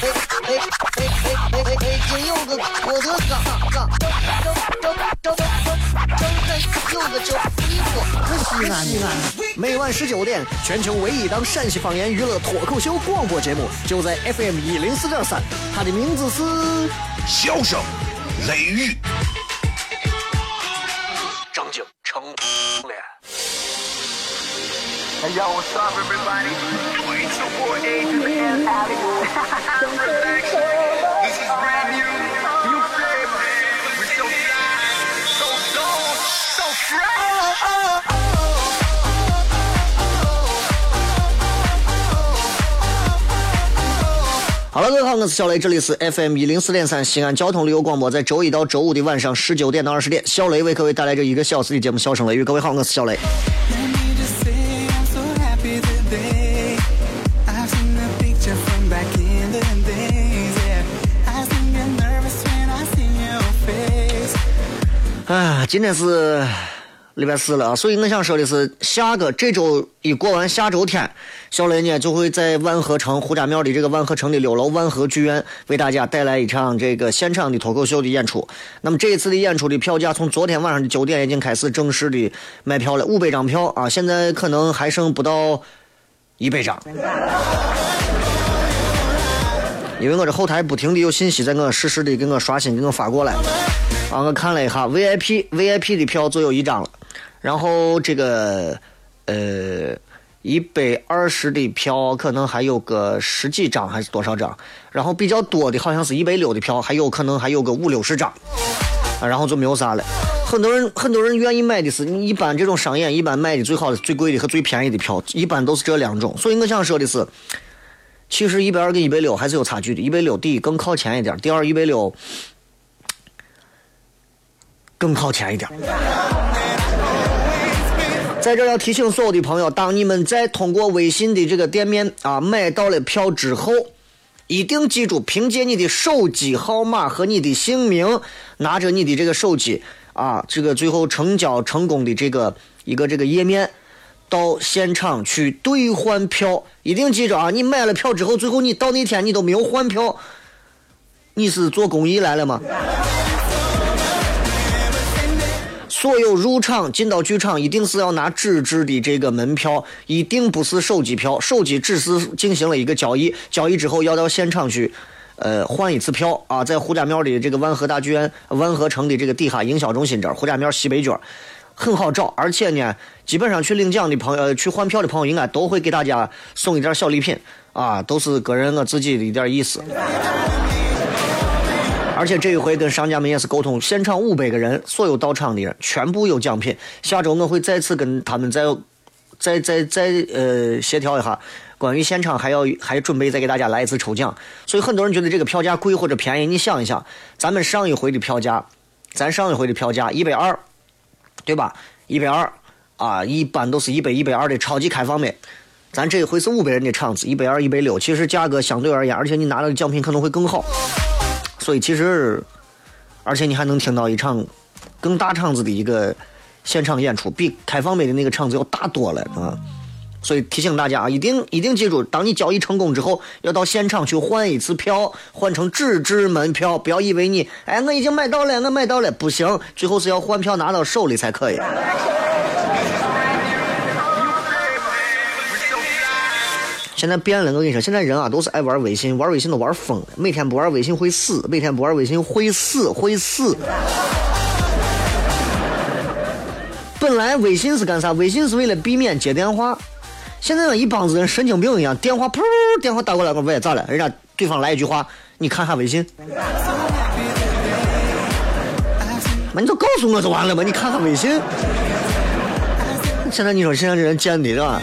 哎哎哎！北京有个我的嘎嘎，张张张张张张开有个叫衣服，西安西安。每晚十九点，全球唯一档陕西方言娱乐脱口秀广播节目，就在 FM 一零四点三，它的名字是《笑声雷雨》。张景成脸。Hey yo, what's up, everybody? 好了，各位好，我是小雷，这里是 FM 一零四点三西安交通旅游广播，在周一到周五的晚上十九点到二十点，小雷为各位带来这一个小时的节目《笑声雷雨》。各位好，我是小雷。哎，今天是礼拜四了啊，所以我想说的是，下个这周一过完下周天，小雷呢就会在万和城胡家庙的这个万和城的六楼万和剧院为大家带来一场这个现场的脱口秀的演出。那么这一次的演出的票价从昨天晚上的九点已经开始正式的卖票了，五百张票啊，现在可能还剩不到一百张。因为我这后台不停的有信息在我实时的给我刷新，给我发过来。啊，我看了一下 VIP VIP 的票就有一张了，然后这个呃一百二十的票可能还有个十几张还是多少张，然后比较多的好像是一百六的票，还有可能还有个五六十张，啊，然后就没有啥了。很多人很多人愿意买的是，一般这种商演一般卖的最好的、最贵的和最便宜的票，一般都是这两种。所以我想说的是，其实一百二跟一百六还是有差距的，一百六第一更靠前一点，第二一百六。更靠前一点。在这要提醒所有的朋友，当你们在通过微信的这个店面啊买到了票之后，一定记住凭借你的手机号码和你的姓名，拿着你的这个手机啊，这个最后成交成功的这个一个这个页面，到现场去兑换票。一定记着啊，你买了票之后，最后你到那天你都没有换票，你是做公益来了吗？所有入场进到剧场，一定是要拿纸质的这个门票，一定不是手机票。手机只是进行了一个交易，交易之后要到现场去，呃，换一次票啊，在胡家庙的这个万和大剧院、万和城的这个地下营销中心这儿，胡家庙西北角很好找，而且呢，基本上去领奖的朋友、去换票的朋友，应该都会给大家送一点小礼品啊，都是个人我自己的一点意思。而且这一回跟商家们也是沟通，现场五百个人，所有到场的人全部有奖品。下周我会再次跟他们再、再、再、再呃协调一下，关于现场还要还准备再给大家来一次抽奖。所以很多人觉得这个票价贵或者便宜，你想一想，咱们上一回的票价，咱上一回的票价一百二，对吧？一百二啊，一般都是一百一百二的超级开放麦。咱这一回是五百人的场子，一百二、一百六，其实价格相对而言，而且你拿到的奖品可能会更好。所以其实，而且你还能听到一场更大场子的一个现场演出，比开放麦的那个场子要大多了啊！所以提醒大家啊，一定一定记住，当你交易成功之后，要到现场去换一次票，换成纸质门票，不要以为你哎我已经买到了，我买到了，不行，最后是要换票拿到手里才可以。现在变了，我跟你说，现在人啊都是爱玩微信，玩微信都玩疯了，每天不玩微信会死，每天不玩微信会死会死。本来微信是干啥？微信是为了避免接电话。现在呢，一帮子人神经病一样，电话噗，电话打过来，我喂咋了？人家对方来一句话，你看下微信。妈，你就告诉我就完了嘛，你看看微信。现在你说现在这人贱的是吧？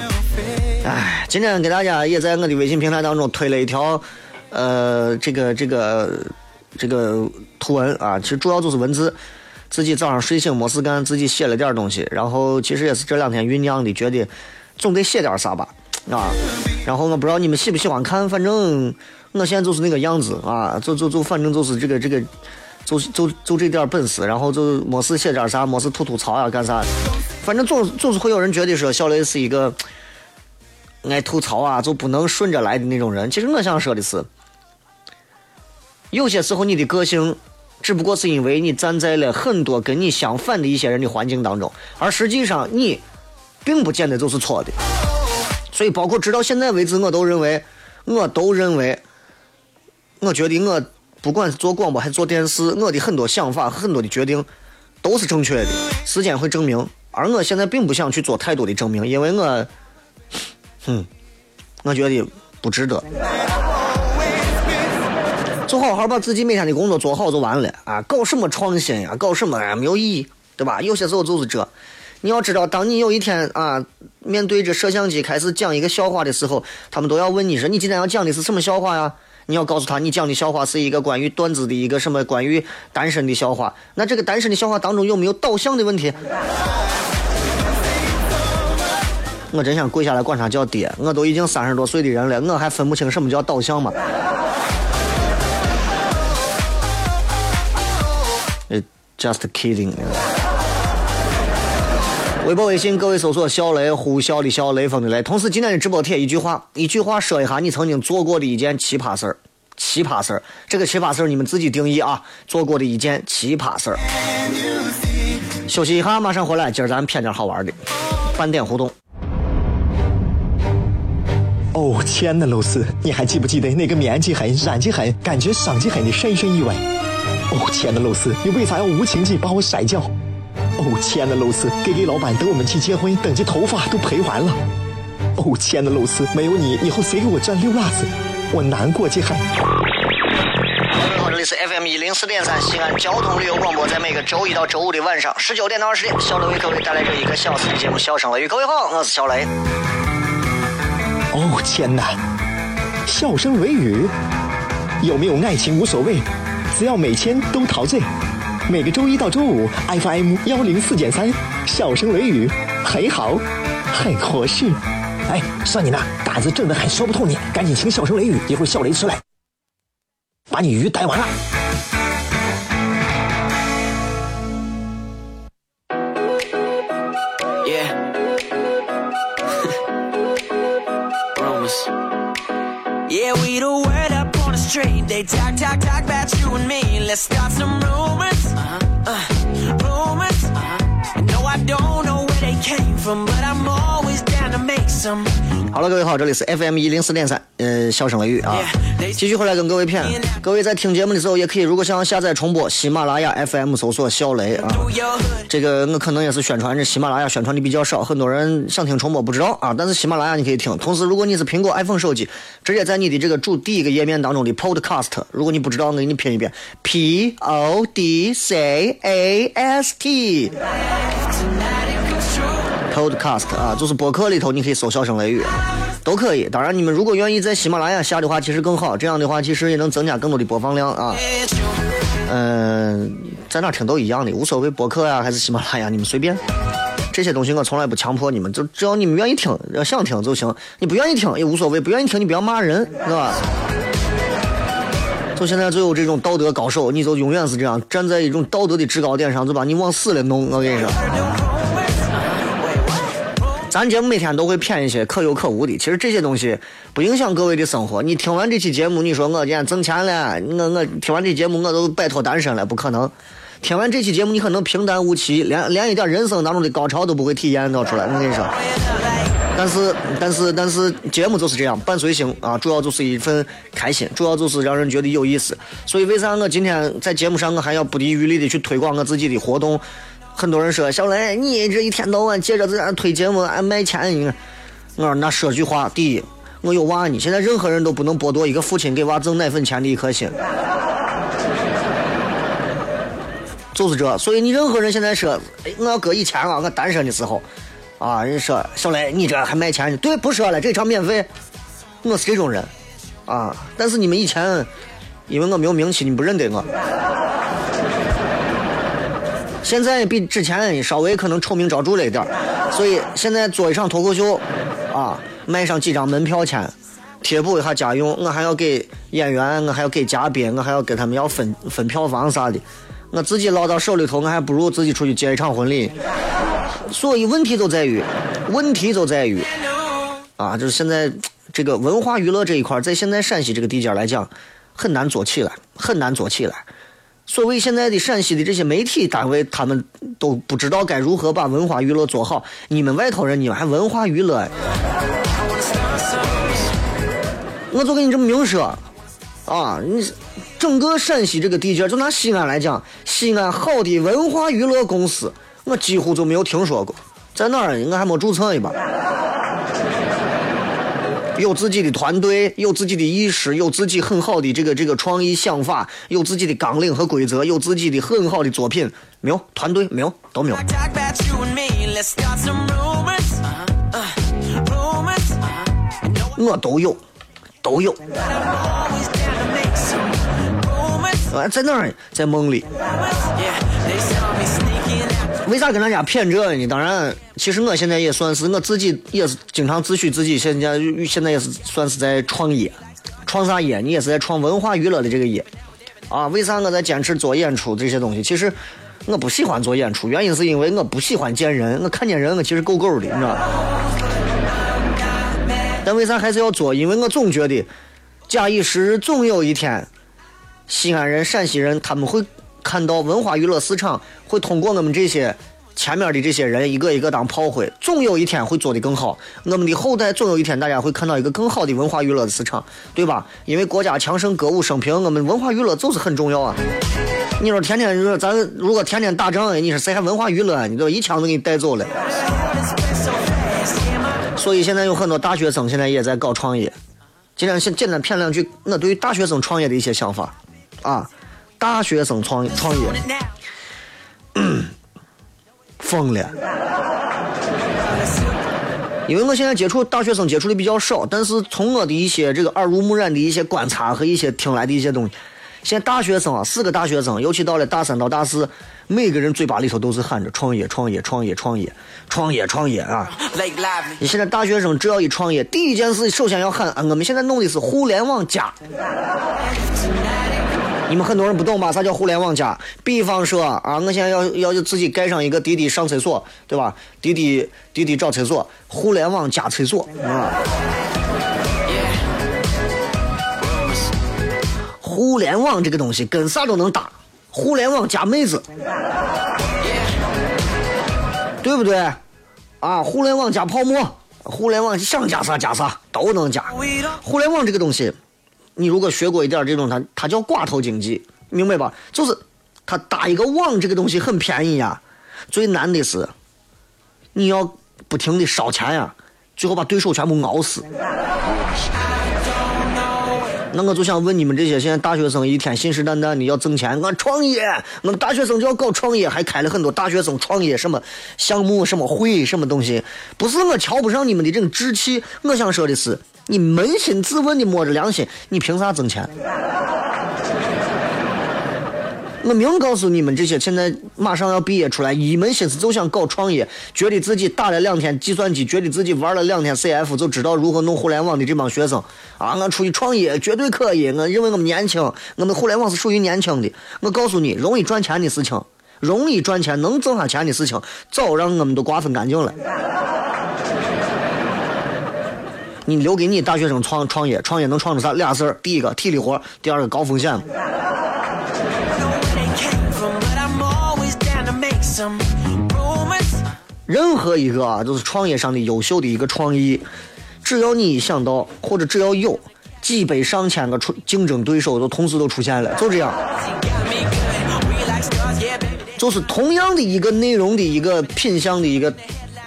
哎，今天给大家也在我的微信平台当中推了一条，呃，这个这个这个图文啊，其实主要就是文字。自己早上睡醒没事干，自己写了点东西，然后其实也是这两天酝酿的，觉得总得写点啥吧，啊，然后我不知道你们喜不喜欢看，反正我现在就是那个样子啊，就就就反正就是这个这个，就就就这点本事，然后就没事写点啥，没事吐吐槽呀，干啥，反正总总是会有人觉得说小雷是一个爱吐槽啊，就不能顺着来的那种人。其实我想说的是，有些时候你的个性。只不过是因为你站在了很多跟你相反的一些人的环境当中，而实际上你并不见得就是错的。所以，包括直到现在为止，我都认为，我都认为，我觉得我不管是做广播还是做电视，我的很多想法、很多的决定都是正确的。时间会证明，而我现在并不想去做太多的证明，因为我，哼，我觉得不值得。就好好把自己每天的工作做好就完了啊！搞什么创新呀？搞什么呀？没有意义，对吧？有些时候就是这。你要知道，当你有一天啊，面对着摄像机开始讲一个笑话的时候，他们都要问你说：“你今天要讲的是什么笑话呀？”你要告诉他，你讲的笑话是一个关于段子的一个什么关于单身的笑话。那这个单身的笑话当中有没有导向的问题？我真想跪下来管他叫爹！我都已经三十多岁的人了，我还分不清什么叫导向吗？Just kidding。微博、微信，各位搜索“小雷”，呼啸的笑，雷锋的雷。同时，今天的直播贴一句话，一句话说一下你曾经做过的一件奇葩事儿。奇葩事儿，这个奇葩事儿你们自己定义啊。做过的一件奇葩事儿。休息一下，马上回来。今儿咱骗点好玩的，半点互动。哦，亲爱的露丝，你还记不记得那个面积狠、染技狠、感觉伤及狠的深深意外？哦，亲爱的露丝，你为啥要无情地把我甩掉？哦，亲爱的露丝给给老板等我们去结婚，等这头发都赔完了。哦，亲爱的露丝，没有你，以后谁给我赚溜辣子？我难过极了。这里是 FM 一零四点三西安交通旅游广播，在每个周一到周五的晚上十九点到二十点，小雷为各位带来这一个小时的节目《笑声雷雨》。各位好，我是小雷。哦，天哪！笑声雷雨，有没有爱情无所谓。只要每天都陶醉，每个周一到周五，FM 幺零四点三，笑声雷雨，很好，很合适。哎，算你那胆子正的很，说不透你，赶紧听笑声雷雨，一会儿笑雷出来，把你鱼逮完了。street. They talk, talk, talk about you and me. Let's start some rumors. 好了，各位好，这里是 FM 一零四点三，呃，笑声雷雨啊，继续回来跟各位谝。各位在听节目的时候，也可以如果想要下载重播，喜马拉雅 FM 搜索小雷啊。这个我可能也是宣传这喜马拉雅宣传的比较少，很多人想听重播不知道啊。但是喜马拉雅你可以听。同时，如果你是苹果 iPhone 手机，直接在你的这个主第一个页面当中的 Podcast，如果你不知道，我给你拼一遍：P O D C A S T。Podcast 啊，就是播客里头，你可以搜“笑声雷雨”，都可以。当然，你们如果愿意在喜马拉雅下的话，其实更好。这样的话，其实也能增加更多的播放量啊。嗯，在哪听都一样的，无所谓播客呀还是喜马拉雅，你们随便。这些东西我从来不强迫你们，就只要你们愿意听，要想听就行。你不愿意听也无所谓，不愿意听你不要骂人，是吧？就现在就有这种道德高手，你就永远是这样，站在一种道德的制高点上，就把你往死了弄。我跟你说。咱节目每天都会骗一些可有可无的，其实这些东西不影响各位的生活。你听完这期节目，你说我今天挣钱了，我我听完这节目我都摆脱单身了，不可能。听完这期节目，你可能平淡无奇，连连一点人生当中的高潮都不会体验到出来。我跟你说，但是但是但是节目就是这样，伴随性啊，主要就是一份开心，主要就是让人觉得有意思。所以为啥我今天在节目上我还要不遗余力的去推广我自己的活动？很多人说小雷，你这一天到晚接着在推节目，俺卖钱你。我说那说句话，第一，我有娃呢。现在任何人都不能剥夺一个父亲给娃挣奶粉钱的一颗心，就是这。所以你任何人现在说，哎，我要搁以前啊，我单身的时候，啊，人说小雷，你这还卖钱呢？对，不说了，这场免费。我是这种人，啊，但是你们以前，因为我没有名气，你不认得我。现在比之前稍微可能臭名昭著了一点儿，所以现在做一场脱口秀，啊，卖上几张门票钱，贴补一下家用，我还要给演员，我还要给嘉宾，我还要给他们要分分票房啥的，我自己捞到手里头，我还不如自己出去接一场婚礼。所以问题就在于，问题就在于，啊，就是现在这个文化娱乐这一块，在现在陕西这个地界来讲，很难做起来，很难做起来。所谓现在的陕西的这些媒体单位，他们都不知道该如何把文化娱乐做好。你们外头人，你们还文化娱乐？我就跟你这么明说，啊，你整个陕西这个地界，就拿西安来讲，西安好的文化娱乐公司，我几乎就没有听说过，在哪儿我还没注册一把。有自己的团队，有自己的意识，有自己很好的这个这个创意想法，有自己的纲领和规则，有自己的很好的作品，没有团队，没有都没有。我都有，都有。在哪儿？在梦里。Yeah, 为啥跟大家谝这呢？当然，其实我现在也算是我自己也是经常自诩自己现在现在也是算是在创业，创啥业？你也是在创文化娱乐的这个业啊？为啥我在坚持做演出这些东西？其实我不喜欢做演出，原因是因为我不喜欢见人，我看见人我其实够够的，你知道吧？但为啥还是要做？因为我总觉得，假以时日，总有一天，西安人、陕西人他们会看到文化娱乐市场会通过我们这些前面的这些人一个一个当炮灰，总有一天会做得更好。我们的后代总有一天大家会看到一个更好的文化娱乐市场，对吧？因为国家强盛，歌舞升平，我们文化娱乐就是很重要啊。你说天天你说咱如果天天打仗，你说谁还文化娱乐？你都一枪都给你带走了。所以现在有很多大学生现在也在搞创业。今天先简单谝两句我对于大学生创业的一些想法啊。大学生创创业 疯了，因为我现在接触大学生接触的比较少，但是从我的一些这个耳濡目染的一些观察和一些听来的一些东西，现在大学生啊，四个大学生，尤其到了大三到大四，每个人嘴巴里头都是喊着创业、创业、创业、创业、创业、创业啊！你现在大学生只要一创业，第一件事首先要喊啊，我们现在弄的是互联网加。你们很多人不懂吧？啥叫互联网加？比方说啊，我现在要要自己盖上一个滴滴上厕所，对吧？滴滴滴滴找厕所，互联网加厕所啊。互联网这个东西跟啥都能搭，互联网加妹子，对不对？啊，互联网加泡沫，互联网想加啥加啥都能加。互联网这个东西，你如果学过一点这种，它它叫寡头经济，明白吧？就是它搭一个网这个东西很便宜呀，最难的是你要不停的烧钱呀，最后把对手全部熬死。那我就想问你们这些现在大学生一天信誓旦旦的要挣钱，俺创业，我们大学生就要搞创业，还开了很多大学生创业什么项目、什么会、什么东西。不是我瞧不上你们的这种志气，我想说的是，你扪心自问的摸着良心，你凭啥挣钱？我明告诉你们，这些现在马上要毕业出来，一门心思就想搞创业，觉得自己打了两天计算机，觉得自己玩了两天 CF 就知道如何弄互联网的这帮学生啊，我出去创业绝对可以。我认为我们年轻，我们互联网是属于年轻的。我告诉你，容易赚钱的事情，容易赚钱能挣上钱的事情，早让我们都瓜分干净了。你留给你大学生创创业，创业能创出啥？俩事儿，第一个体力活，第二个高风险。任何一个啊，就是创业上的优秀的一个创意，只要你一想到，或者只要有几百上千个出竞争对手都同时都出现了，就这样，就是同样的一个内容的一个品相的一个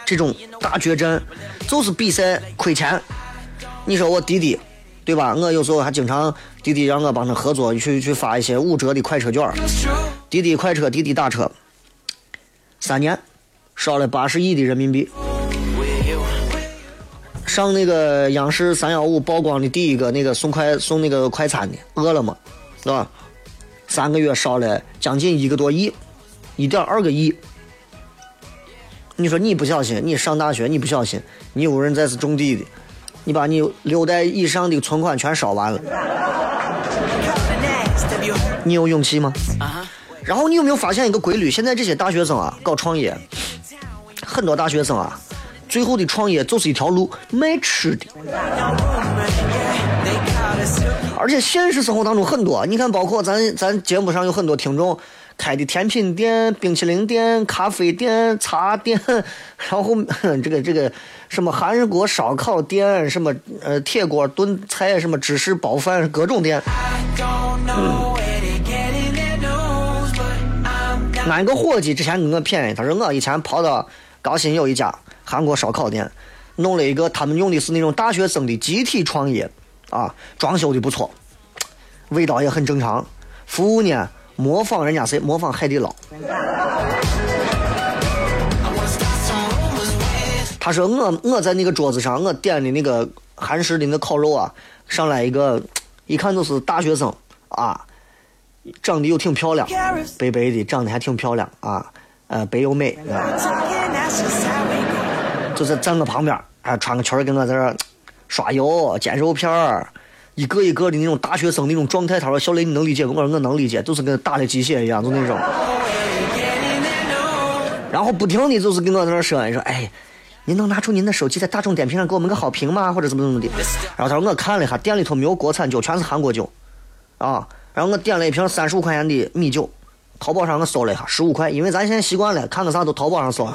这种大决战，就是比赛亏钱。你说我滴滴，对吧？我有时候还经常滴滴让我帮他合作，去去发一些五折的快车券。滴滴快车、滴滴打车，三年烧了八十亿的人民币。上那个央视三幺五曝光的第一个那个送快送那个快餐的，饿了么，是吧？三个月烧了将近一个多亿，一点二个亿。你说你不小心，你上大学你不小心，你有人在是种地的，你把你六代以上的存款全烧完了?你有勇气吗？然后你有没有发现一个规律？现在这些大学生啊，搞创业，很多大学生啊，最后的创业就是一条路，卖吃的。而且现实生活当中很多，你看，包括咱咱节目上有很多听众开的甜品店、冰淇淋店、咖啡店、茶店，然后 这个这个什么韩国烧烤店、什么呃铁锅炖菜、什么芝士包饭，各种店。俺一个伙计之前给我谝，他说我以前跑到高新有一家韩国烧烤店，弄了一个他们用的是那种大学生的集体创业，啊，装修的不错，味道也很正常，服务呢模仿人家谁？模仿海底捞。他说我我在那个桌子上，我点的那个韩式的那烤肉啊，上来一个，一看就是大学生啊，长得又挺漂亮，白白的，长得还挺漂亮啊，呃，白又美，啊就在站我旁边，还穿个裙儿跟我在这儿刷油、煎肉片儿，一个一个的那种大学生那种状态。他说：“小雷，你能理解吗？”我说：“我能理解，就是跟打了鸡血一样，就那种。”然后不停的就是跟我在那儿说，说：“哎，您能拿出您的手机在大众点评上给我们个好评吗？或者怎么怎么的？”然后他说：“我看了一下，店里头没有国产酒，全是韩国酒，啊。”然后我点了一瓶三十五块钱的米酒，淘宝上我搜了一下，十五块，因为咱现在习惯了，看个啥都淘宝上搜。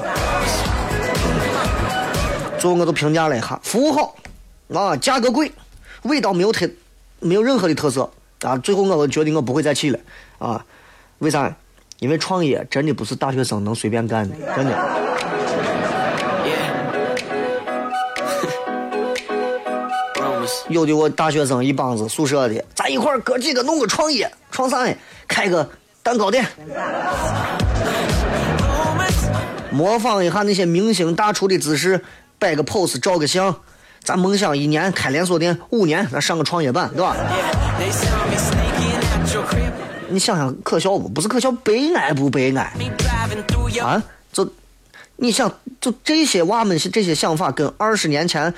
最后我都评价了一下，服务好，啊，价格贵，味道没有特，没有任何的特色啊。最后我都决定我不会再去了啊，为啥？因为创业真的不是大学生能随便干的，真的。有的我大学生一帮子宿舍的，咱一块儿哥几个弄个创业，创啥呀？开个蛋糕店，模仿一下那些明星大厨的姿势，摆个 pose，照个相。咱梦想一年开连锁店，五年咱上个创业板，对吧？你想想可笑不？不是可笑，悲哀不悲哀啊？就你想，就这些娃们这些想法，跟二十年前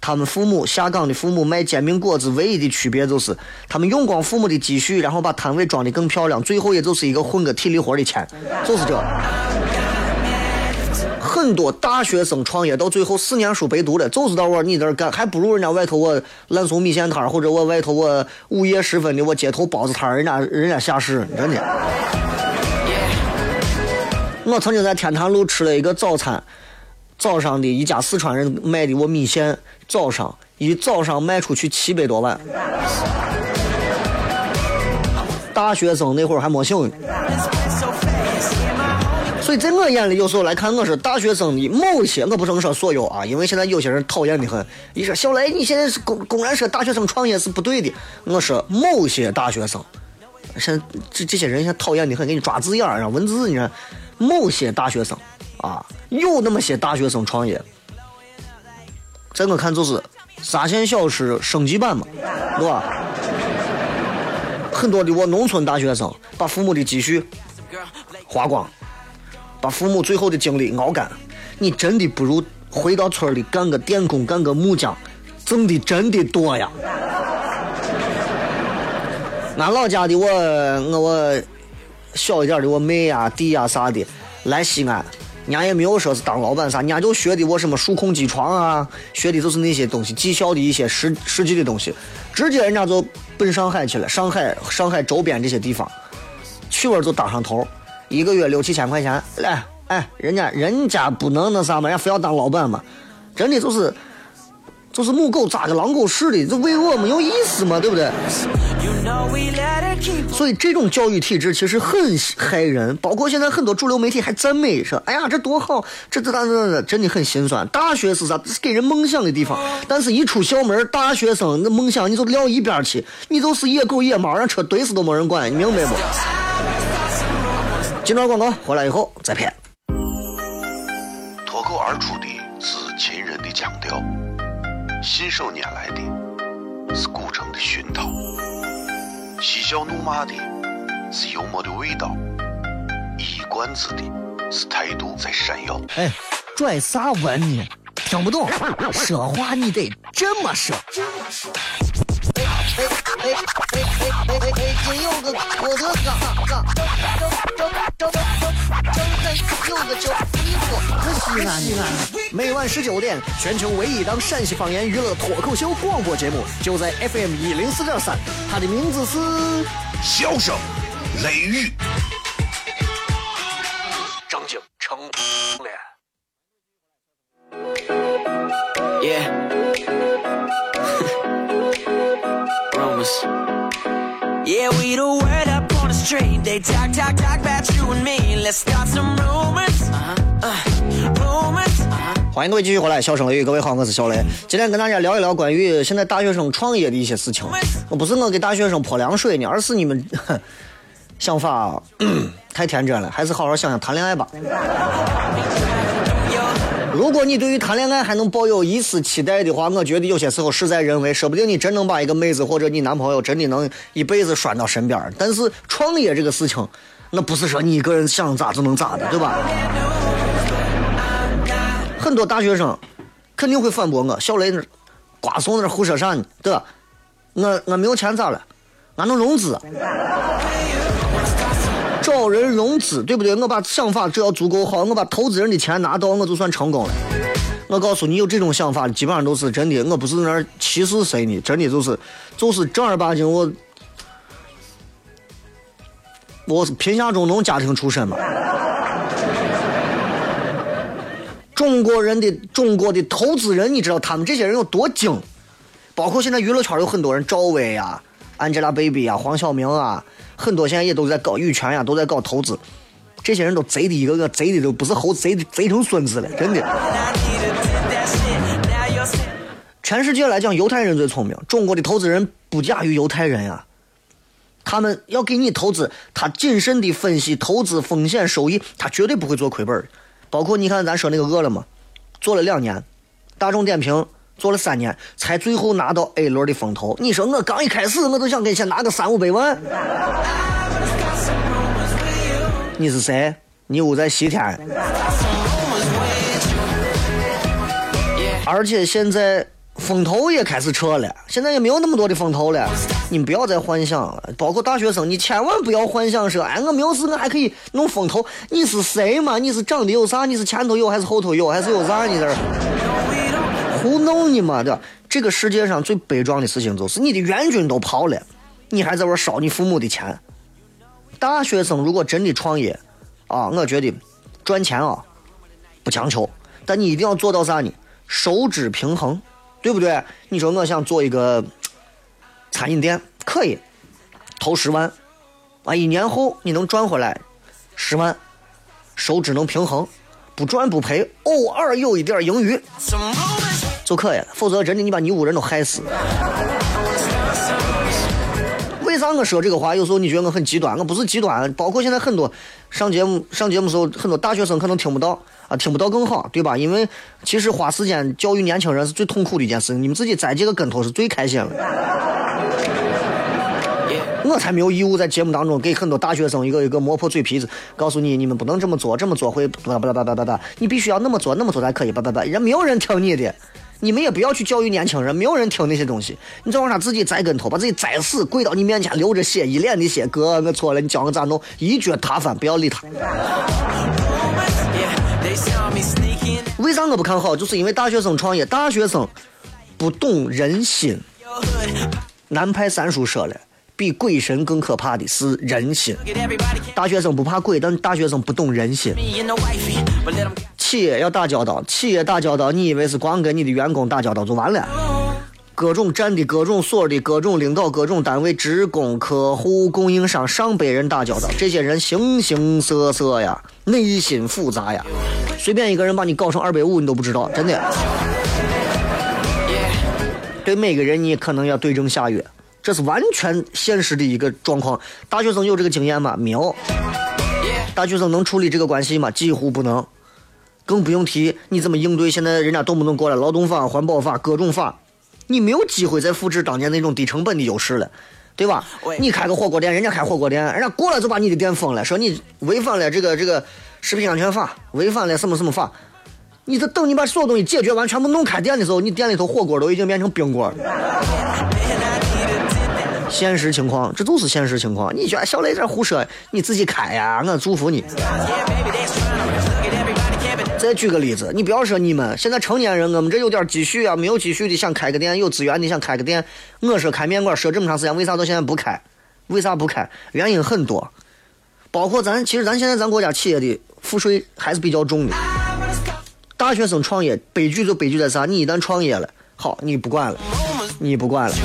他们父母下岗的父母卖煎饼果子唯一的区别就是，他们用光父母的积蓄，然后把摊位装得更漂亮，最后也就是一个混个体 力活的钱，就是这。很多大学生创业到最后四年书白读了，就是到我你这儿干，还不如人家外头我烂怂米线摊儿或者我外头我午夜时分的我街头包子摊儿，人家人家下市，真的。我曾经在天坛路吃了一个早餐，早上的一家四川人卖的我米线，早上一早上卖出去七百多万。大学生那会儿还没醒呢，所以在我眼里，有时候来看我是大学生的某些，我不是说所有啊，因为现在有些人讨厌的很。一说小雷，你现在是公公然说大学生创业是不对的，我说某些大学生，现这这些人现在讨厌的很，给你抓字眼儿啊，文字你看，某些大学生。啊，有那么些大学生创业，在我看就是沙县小吃升级版嘛，对吧？很多的我农村大学生把父母的积蓄花光，把父母最后的精力熬干。你真的不如回到村里干个电工，干个木匠，挣的真的多呀。俺老家的我，我我小一点的我妹呀、弟呀、啥的，来西安，人家也没有说是当老板啥，人家就学的我什么数控机床啊，学的就是那些东西，技校的一些实实际的东西，直接人家就奔上海去了，上海上海周边这些地方。去了就当上头，一个月六七千块钱，来，哎，人家人家不能那啥嘛，人家非要当老板嘛，真的就是就是母狗扎个狼狗似的，这喂我没有意思嘛，对不对所以这种教育体制其实很害人，包括现在很多主流媒体还赞美说：“哎呀，这多好，这这这这真的很心酸。”大学是啥？是给人梦想的地方，但是一出校门，大学生那梦想你就撂一边去，你就是野狗野猫，让车怼死都没人管，你明白不？进段广告，回来以后再骗。脱口而出的是秦人的腔调，信手拈来的是古城的熏陶，嬉笑怒骂的是幽默的味道，一冠子的是态度在闪耀。哎，拽啥文呢？听不懂，说话你得这么说。这么说哎哎哎哎哎哎，今有个我的嘎嘎，正正正正正在有个叫，西安西安。每晚十九点，全球唯一档陕西方言娱乐脱口秀广播节目，就在 FM 一零四点三，它的名字是。笑声、雷雨，欢迎各位继续回来，笑声雷雨，各位好，我是小雷。今天跟大家聊一聊关于现在大学生创业的一些事情。我不是我给大学生泼凉水呢，而是你们 想法 太天真了，还是好好想想谈恋爱吧。如果你对于谈恋爱还能抱有一丝期待的话，我觉得有些时候事在人为，说不定你真能把一个妹子或者你男朋友真的能一辈子拴到身边。但是创业这个事情，那不是说你一个人想咋就能咋的，对吧？很多大学生肯定会反驳我，小雷那瓜怂那胡说啥呢？对吧？我我没有钱咋了？俺能融资，找人融资，对不对？我把想法只要足够好，我把投资人的钱拿到，我就算成功了。我告诉你，有这种想法的，基本上都是真的。我不是那歧视谁呢，真的就是就是正儿八经我。我是贫下中农家庭出身嘛，中国人的中国的投资人，你知道他们这些人有多精？包括现在娱乐圈有很多人，赵薇呀、Angelababy 呀、黄晓明啊，很多现在也都在搞羽泉呀，都在搞投资。这些人都贼的一个个贼的都不是猴，贼的贼成孙子了，真的。全世界来讲，犹太人最聪明，中国的投资人不亚于犹太人呀。他们要给你投资，他谨慎的分析投资风险收益，他绝对不会做亏本。包括你看咱说那个饿了么，做了两年，大众点评做了三年，才最后拿到 A 轮的风投。你说我刚一开始我都想给先拿个三五百万，你是谁？你屋在西天？而且现在风投也开始撤了，现在也没有那么多的风投了。你不要再幻想了，包括大学生，你千万不要幻想说，哎，我没有事，我还可以弄风投。你是谁嘛？你是长得有啥？你是前头有还是后头有还是有啥？你这胡弄你嘛，对吧？这个世界上最悲壮的事情就是你的援军都跑了，你还在这烧你父母的钱。大学生如果真的创业，啊，我觉得赚钱啊不强求，但你一定要做到啥呢？收支平衡，对不对？你说我想做一个餐饮店，可以投十万，啊，一年后你能赚回来十万，收支能平衡，不赚不赔，偶尔有一点盈余就可以了。否则真的你把你屋人都害死。为啥我说这个话？有时候你觉得我很极端，我不是极端。包括现在很多上节目上节目时候，很多大学生可能听不到啊，听不到更好，对吧？因为其实花时间教育年轻人是最痛苦的一件事情，你们自己栽几个跟头是最开心的。我才没有义务在节目当中给很多大学生一个一个磨破嘴皮子，告诉你你们不能这么做，这么做会巴拉巴拉巴拉巴，你必须要那么做，那么做才可以，叭叭叭，人没有人听你的。你们也不要去教育年轻人，没有人听那些东西。你就让他自己栽跟头，把自己栽死，跪到你面前流着血，一脸的血，哥，我错了，你教我咋弄？一脚踏翻，不要理他。为啥我不看好？就是因为大学生创业，大学生不懂人心。南派三叔说了，比鬼神更可怕的是人心。大学生不怕鬼，但大学生不懂人心。企业要打交道，企业打交道，你以为是光跟你的员工打交道就完了？各种站的各种所的各种领导、各种单位、职工、客户、供应商，上百人打交道，这些人形形色色呀，内心复杂呀，随便一个人把你搞成二百五，你都不知道，真的。对每个人，你可能要对症下药，这是完全现实的一个状况。大学生有这个经验吗？没有。大学生能处理这个关系吗？几乎不能。更不用提你怎么应对现在人家动不动过来劳动法、环保法各种法，你没有机会再复制当年那种低成本的优势了。对吧？你开个火锅店，人家开火锅店，人家过来就把你的店封了，说你违反了这个这个食品安全法，违反了什么什么法。你这等你把所有东西解决完，全部弄开店的时候，你店里头火锅都已经变成冰锅了。现实情况，这就是现实情况。你觉得小雷在这胡说，你自己开呀，我祝福你。再举个例子，你不要说你们现在成年人，我们这有点积蓄啊，没有积蓄的想开个店，有资源的想开个店。我说开面馆，说这么长时间，为啥到现在不开？为啥不开？原因很多，包括咱其实咱现在咱国家企业的赋税还是比较重的。大学生创业悲剧就悲剧在啥？你一旦创业了，好，你不管了，你不管了，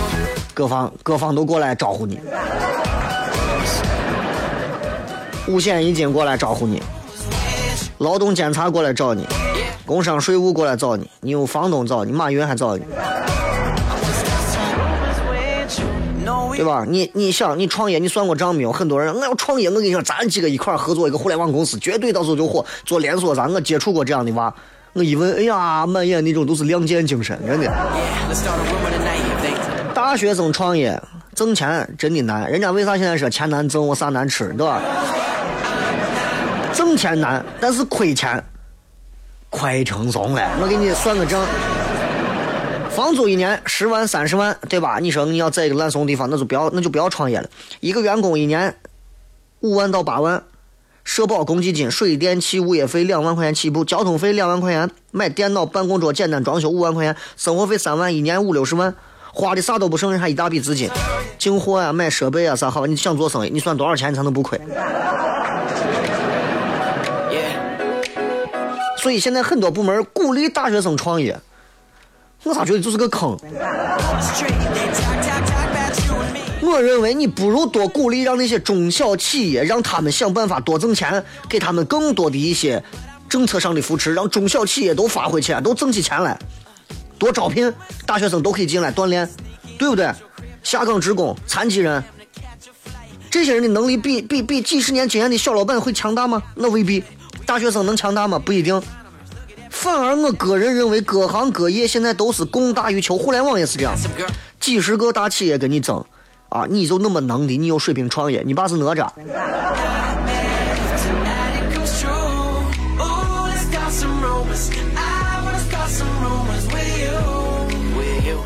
各方各方都过来招呼你，五险一金过来招呼你，劳动监察过来找你，工商税务过来找你，你有房东找你，马云还找你，对吧？你你想你创业，你算过账没有？很多人我要创业，我跟你说，咱几个一块合作一个互联网公司，绝对到时候就火，做连锁咱？我接触过这样的娃，我一问，哎呀，满眼那种都是亮剑精神，真的。大学生创业挣钱真的难，人家为啥现在说钱难挣，我啥难吃，对吧？挣钱难，但是亏钱快成怂了。我给你算个账，房租一年十万三十万，对吧？你说你要在一个烂怂地方，那就不要那就不要创业了。一个员工一年五万到八万，社保、公积金、水电气、物业费两万块钱起步，交通费两万块钱，买电脑、办公桌简单装修五万块钱，生活费三万，一年五六十万，花的啥都不剩，还一大笔资金，进货呀、买设备啊啥好，你想做生意，你算多少钱你才能不亏？所以现在很多部门鼓励大学生创业，我咋觉得就是个坑？我认为你不如多鼓励让那些中小企业，让他们想办法多挣钱，给他们更多的一些政策上的扶持，让中小企业都发挥起来，都挣起钱来，多招聘大学生都可以进来锻炼，对不对？下岗职工、残疾人，这些人的能力比比比几十年经验的小老板会强大吗？那未必。大学生能强大吗？不一定。反而我个人认为，各行各业现在都是供大于求，互联网也是这样。几十个大企业跟你争，啊，你就那么能的，你有水平创业，你爸是哪吒，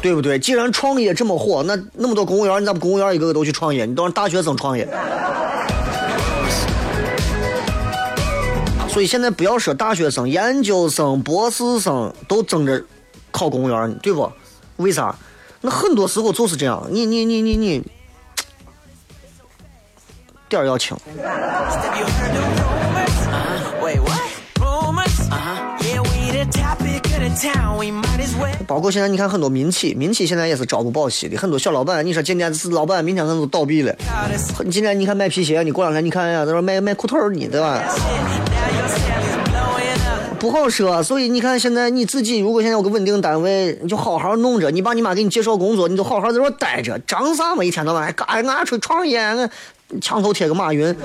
对不对？既然创业这么火，那那么多公务员，你咋不公务员一个个都去创业？你都让大学生创业。所以现在不要说大学生、研究生、博士生都争着考公务员，对不？为啥？那很多时候就是这样，你你你你你，点儿要轻。包括现在你看很多民企，民企现在也是朝不保夕的，很多小老板，你说今天是老板，明天可能都倒闭了。你今天你看卖皮鞋，你过两天你看呀，他说卖卖裤头儿你对吧？不好说，所以你看现在你自己如果现在有个稳定单位，你就好好弄着，你爸你妈给你介绍工作，你就好好在这待着，张啥嘛？一天到晚还嘎俺出创业，墙头贴个马云，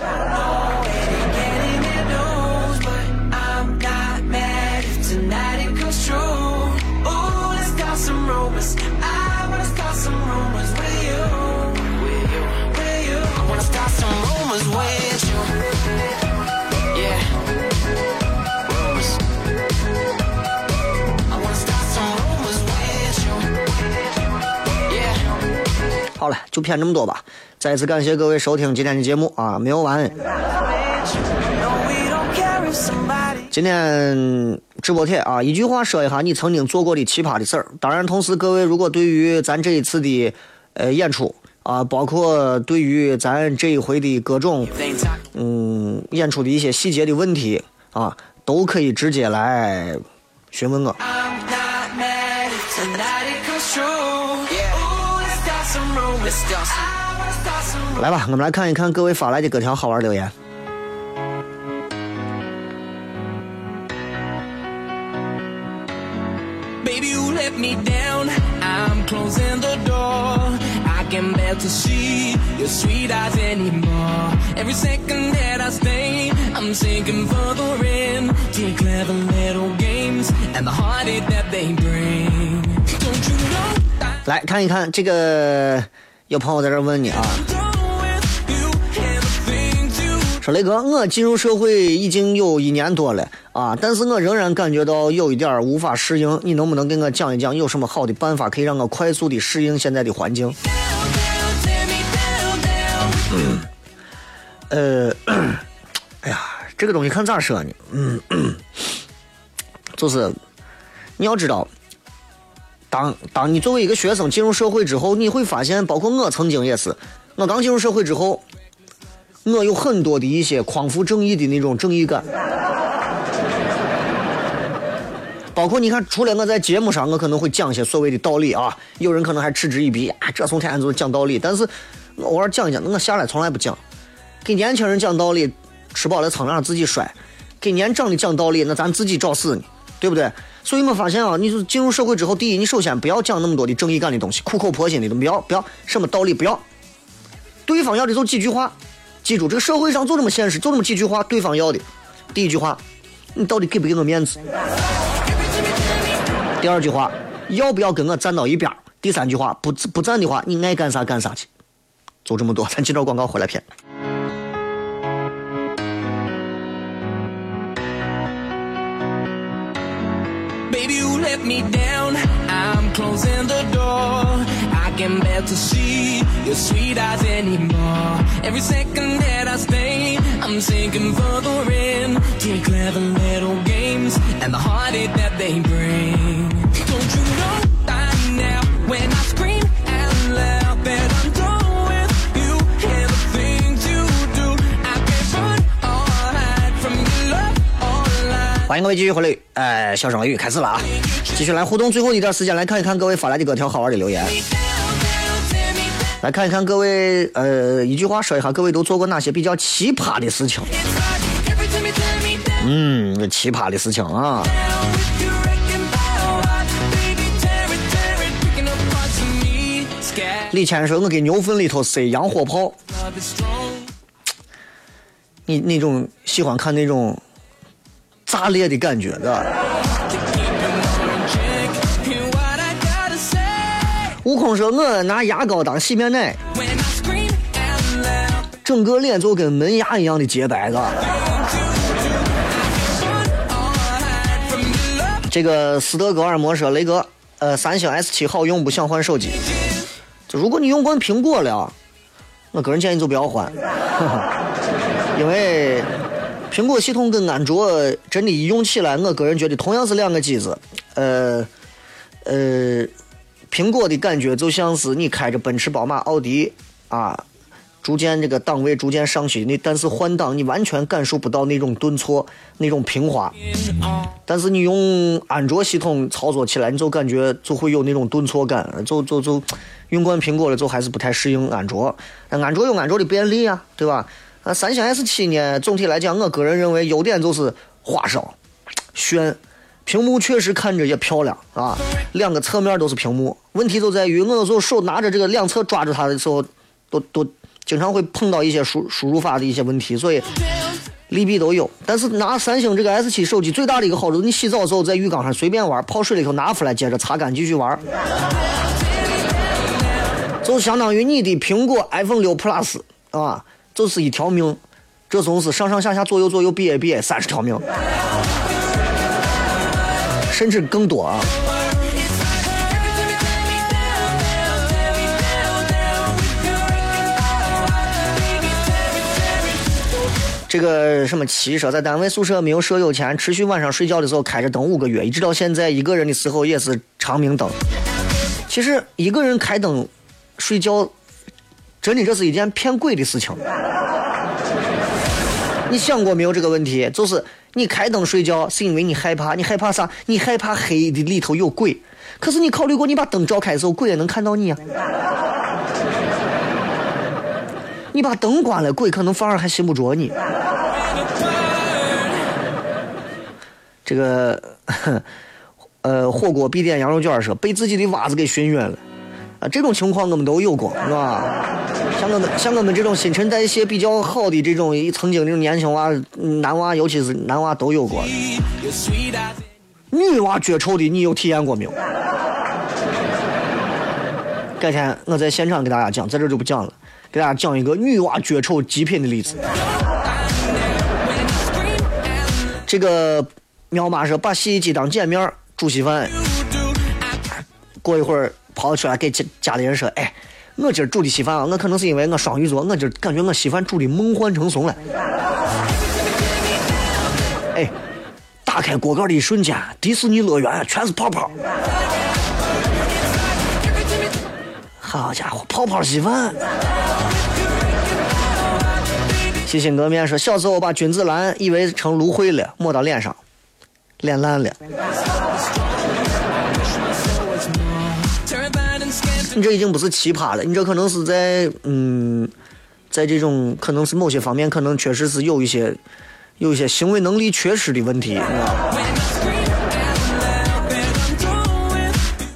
好了，就骗这么多吧。再次感谢各位收听今天的节目啊，没有完。今天直播贴啊，一句话说一下你曾经做过的奇葩的事儿。当然，同时各位如果对于咱这一次的呃演出啊，包括对于咱这一回的各种嗯演出的一些细节的问题啊，都可以直接来询问我。I'm not mad if tonight it comes true. Yeah. Ooh, let's start some rumors. Let's start some. I wanna start some rumors. 来吧，我们来看一看各位发来的各条好玩留言。 Baby, you let me down. I'm closing the door. I can bear to see your sweet eyes anymore. Every second that I stay, I'm sinking further in to clever little games and the heartache that they bring. Don't you know? I 来看一看这个 有朋友在这问你啊，说雷哥，我进入社会已经有一年多了啊，但是我仍然感觉到有一点无法适应，你能不能给我讲一讲有什么好的办法可以让我快速的适应现在的环境？呃，哎呀，这个东西看咋说呢？嗯，就是你要知道，当当你作为一个学生进入社会之后，你会发现，包括我曾经也是，我刚进入社会之后，我有很多的一些匡扶正义的那种正义感。包括你看，除了我在节目上，我可能会讲一些所谓的道理啊，有人可能还嗤之以鼻啊，这从天就是讲道理。但是我偶尔讲一讲，我下来从来不讲。给年轻人讲道理，吃饱了撑让自己摔；给年长的讲道理，那咱自己找死呢，对不对？所以我发现啊，你就进入社会之后，第一，你首先不要讲那么多的正义感的东西，苦口婆心的都不要，不要什么道理不要。对方要的就几句话，记住这个社会上就这么现实，就这么几句话，对方要的。第一句话，你到底给不给我面子？第二句话，要不要跟我站到一边？第三句话，不不站的话，你爱干啥干啥去。就这么多，咱接着广告回来片。Let me down. I'm closing the door. I can't bear to see your sweet eyes anymore. Every second that I stay, I'm sinking further in to clever little games and the heartache that they bring. Don't you know by now when I scream out loud 欢迎各位继续回来，哎，笑声雷雨开始了啊！继续来互动，最后一段时间来看一看各位发来的各条好玩的留言，来看一看各位呃一句话说一下，各位都做过哪些比较奇葩的事情？嗯，奇葩的事情啊！李谦说：“我给牛粪里头塞洋火炮。”你那种喜欢看那种炸裂的感觉的。悟空说：“我拿牙膏当洗面奶，整个脸就跟门牙一样的洁白的。”这个斯德哥尔摩说：“雷哥，呃，三星 S 七好用，不想换手机。就如果你用惯苹果了，我个人建议就不要换，因为苹果系统跟安卓真的，一用起来，我个人觉得同样是两个机子，呃，呃，苹果的感觉就像是你开着奔驰、宝马、奥迪啊，逐渐这个档位逐渐上去，你但是换挡你完全感受不到那种顿挫、那种平滑。但是你用安卓系统操作起来，你就感觉就会有那种顿挫感，就就就用惯苹果了，就还是不太适应安卓。但安卓有安卓的便利啊，对吧？啊，三星 S 7呢，总体来讲，我个人认为优点就是花哨、炫，屏幕确实看着也漂亮啊，两个侧面都是屏幕。问题就在于我有时候手拿着这个两侧抓着它的时候，都都经常会碰到一些输输入法的一些问题，所以。利弊都有，但是拿三星这个 S 7手机最大的一个好处，你洗澡的时候在浴缸上随便玩，泡水里头拿出来，接着擦干继续玩，就相当于你的苹果 iPhone 六 Plus 啊，就是一条命，这种是上上下下左右左右 B A B 三十条命，甚至更多啊。这个什么七说在单位宿舍没有舍友前，持续晚上睡觉的时候开着灯五个月，一直到现在一个人的时候也是长明灯。其实一个人开灯睡觉，真的这是一件骗鬼的事情。你想过没有这个问题？就是你开灯睡觉是因为你害怕，你害怕啥？你害怕黑的里头有鬼。可是你考虑过你把灯照开的时候，鬼也能看到你啊。你把灯关了，鬼可能反而还信不着你。这个，呃，火锅必点羊肉卷说被自己的娃子给熏晕了，啊，这种情况我们都有过，是吧？像我们像我们这种新陈代谢比较好的这种曾经这种年轻娃、男娃，尤其是男娃都有过。女娃脚臭的，你有体验过没有？改天我在现场给大家讲，在这就不讲了，给大家讲一个女娃绝丑极品的例子。这个喵妈说把洗衣机当碱面煮稀饭，过一会儿跑出来给家家里人说，哎，我今儿煮的稀饭啊，我可能是因为我双鱼座，我今儿感觉我稀饭煮的梦幻成怂了。哎，打开锅盖的一瞬间，迪士尼乐园全是泡泡。好家伙，泡泡稀饭！洗心革面说，小时候把君子兰以为成芦荟了，抹到脸上，脸烂了。这已经不是奇葩了，你这可能是在嗯，在这种可能是某些方面，可能确实是有一些有一些行为能力缺失的问题，你知道吧？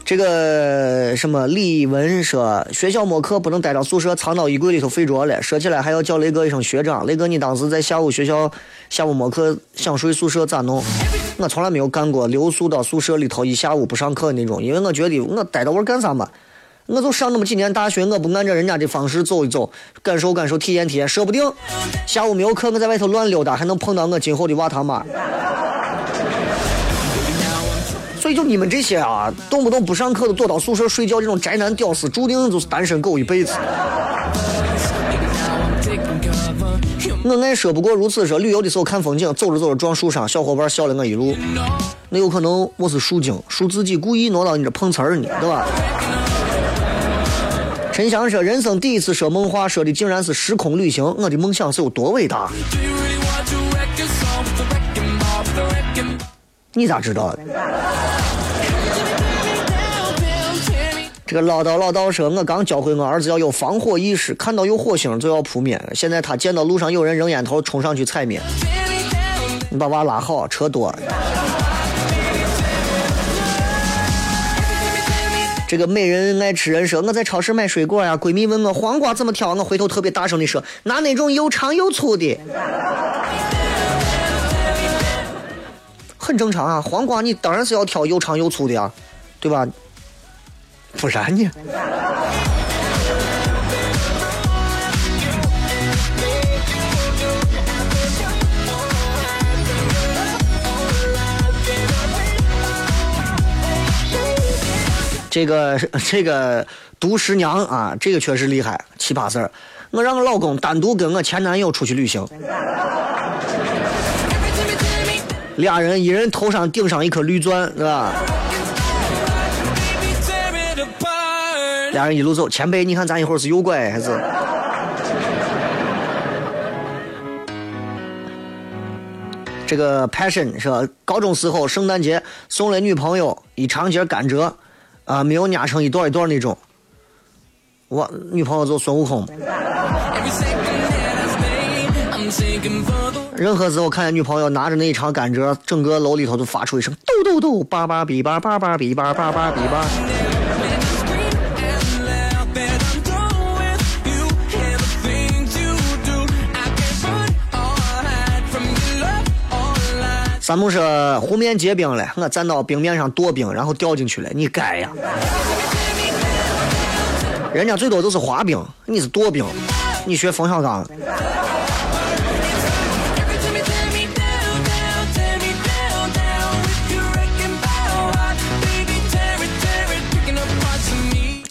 这个什么李文说，学校没课不能待到宿舍，藏到衣柜里头睡着了。说起来还要叫雷哥一声学长。雷哥，你当时在下午学校下午没课想睡宿舍咋弄？我从来没有干过留宿到宿舍里头一下午不上课那种，因为我觉得我待到玩干啥嘛？我就上那么几年大学，我不按照人家的方式走一走，感受感受，体验体验，说不定下午没有课，我在外头乱溜达，还能碰到我今后的娃他妈。所以就你们这些啊，动不动不上课就躲到宿舍睡觉这种宅男屌丝，注定就是单身狗一辈子。我爱说不过如此说，旅游的时候看风景，走着走着撞树上，小伙伴笑了我一路。那有可能我是树精，树自己故意挪到你这碰瓷儿呢，对吧？陈翔说，人生第一次说梦话，说的竟然是时空旅行。我的梦想是有多伟大？你咋知道的？这个唠叨唠叨说，我刚教会我儿子要有防火意识，看到有火星就要扑灭。现在他见到路上有人扔烟头，冲上去踩灭。你把娃拉好，车多。这个美人爱吃人说，我在超市买水果呀，闺蜜问我黄瓜怎么挑，我回头特别大声的说，拿那种又长又粗的。很正常啊，黄瓜你当然是要挑又长又粗的啊，对吧？不然呢？这个 这个毒师娘啊，这个确实厉害，奇葩事儿。我让我老公单独跟我前男友出去旅行，俩人一人头上顶上一颗绿钻，是吧？俩人一路走，前辈，你看咱一会儿是右拐还是？这个 passion 是吧？高中时候圣诞节送了女朋友一长节甘蔗，啊，没有压成一段一段那种。我女朋友就孙悟空。任何时候看见女朋友拿着那一长甘蔗，整个楼里头都发出一声嘟嘟嘟，叭叭比叭叭叭比叭叭叭比叭。三木说湖面结冰了，我站到冰面上躲冰，然后掉进去了。你该呀！人家最多都是滑冰，你是躲冰，你学冯小刚。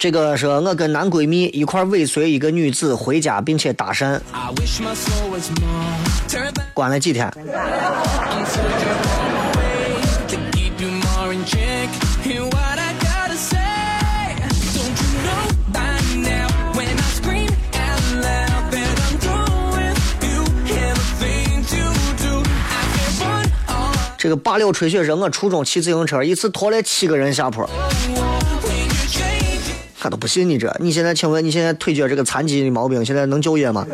这个是我跟男闺蜜一块尾随一个女子回家，并且搭讪，关了几天。这个八六吹雪人，我初中骑自行车一次拖了七个人下坡，他都不信你这。你现在请问，你现在腿脚这个残疾的毛病，现在能就业吗？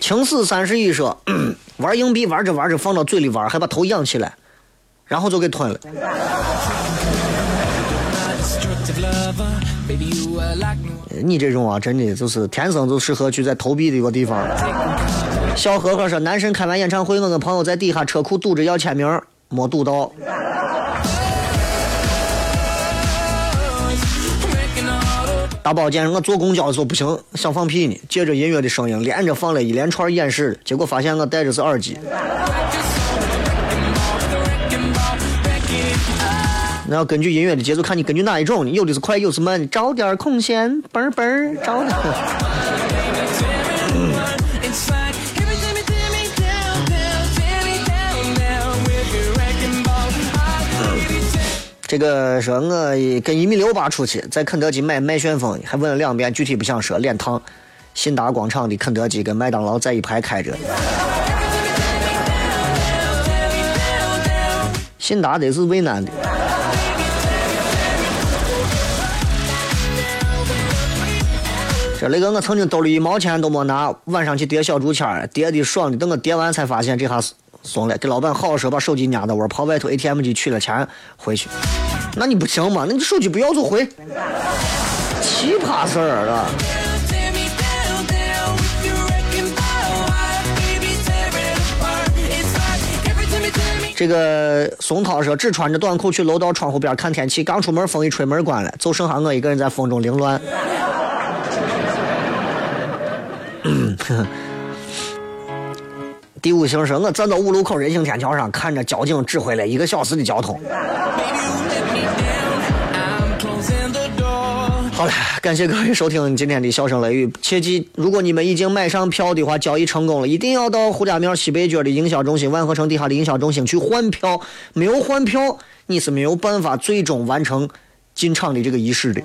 情死三十一说，玩硬币玩着玩着放到嘴里玩，还把头仰起来，然后就给吞了。你这种啊，真的就是天生就适合去在投币的一个地方。小呵呵说，男神开完演唱会，我跟朋友在底下车库堵着要签名，没堵到。大宝见我坐公交的时候不行，想放屁呢，借着音乐的声音连着放了一连串演示，结果发现我戴着是耳机。那要根据音乐的节奏，看你根据哪一种，你有的是快，有的是慢，找点空闲，嘣儿嘣儿，找点。这个说我跟一米六八出去，在肯德基买麦旋风，还问了两遍，具体不想说，脸烫。信达广场的肯德基跟麦当劳在一排开着。信达得是渭南的。这那个我曾经兜里一毛钱都没拿，晚上去叠小竹签儿，叠的爽的，等我叠完才发现这下怂了，给老板好好说，把手机压到窝，跑外头 ATM 机取了钱回去。那你不行嘛？那你手机不要就回，奇葩事儿啊！这个宋涛说，只穿着短裤去楼道窗户边看天气，刚出门风一吹门关了，就剩下我一个人在风中凌乱。第五星说，我站到五路口人行天桥上，看着交警指挥了一个小时的交通。好了，感谢各位收听今天的笑声雷雨。切记，如果你们已经买上票的话，交易成功了，一定要到胡家庙西北角的营销中心、万和城底下的营销中心去换票。没有换票，你是没有办法最终完成进场的这个仪式的。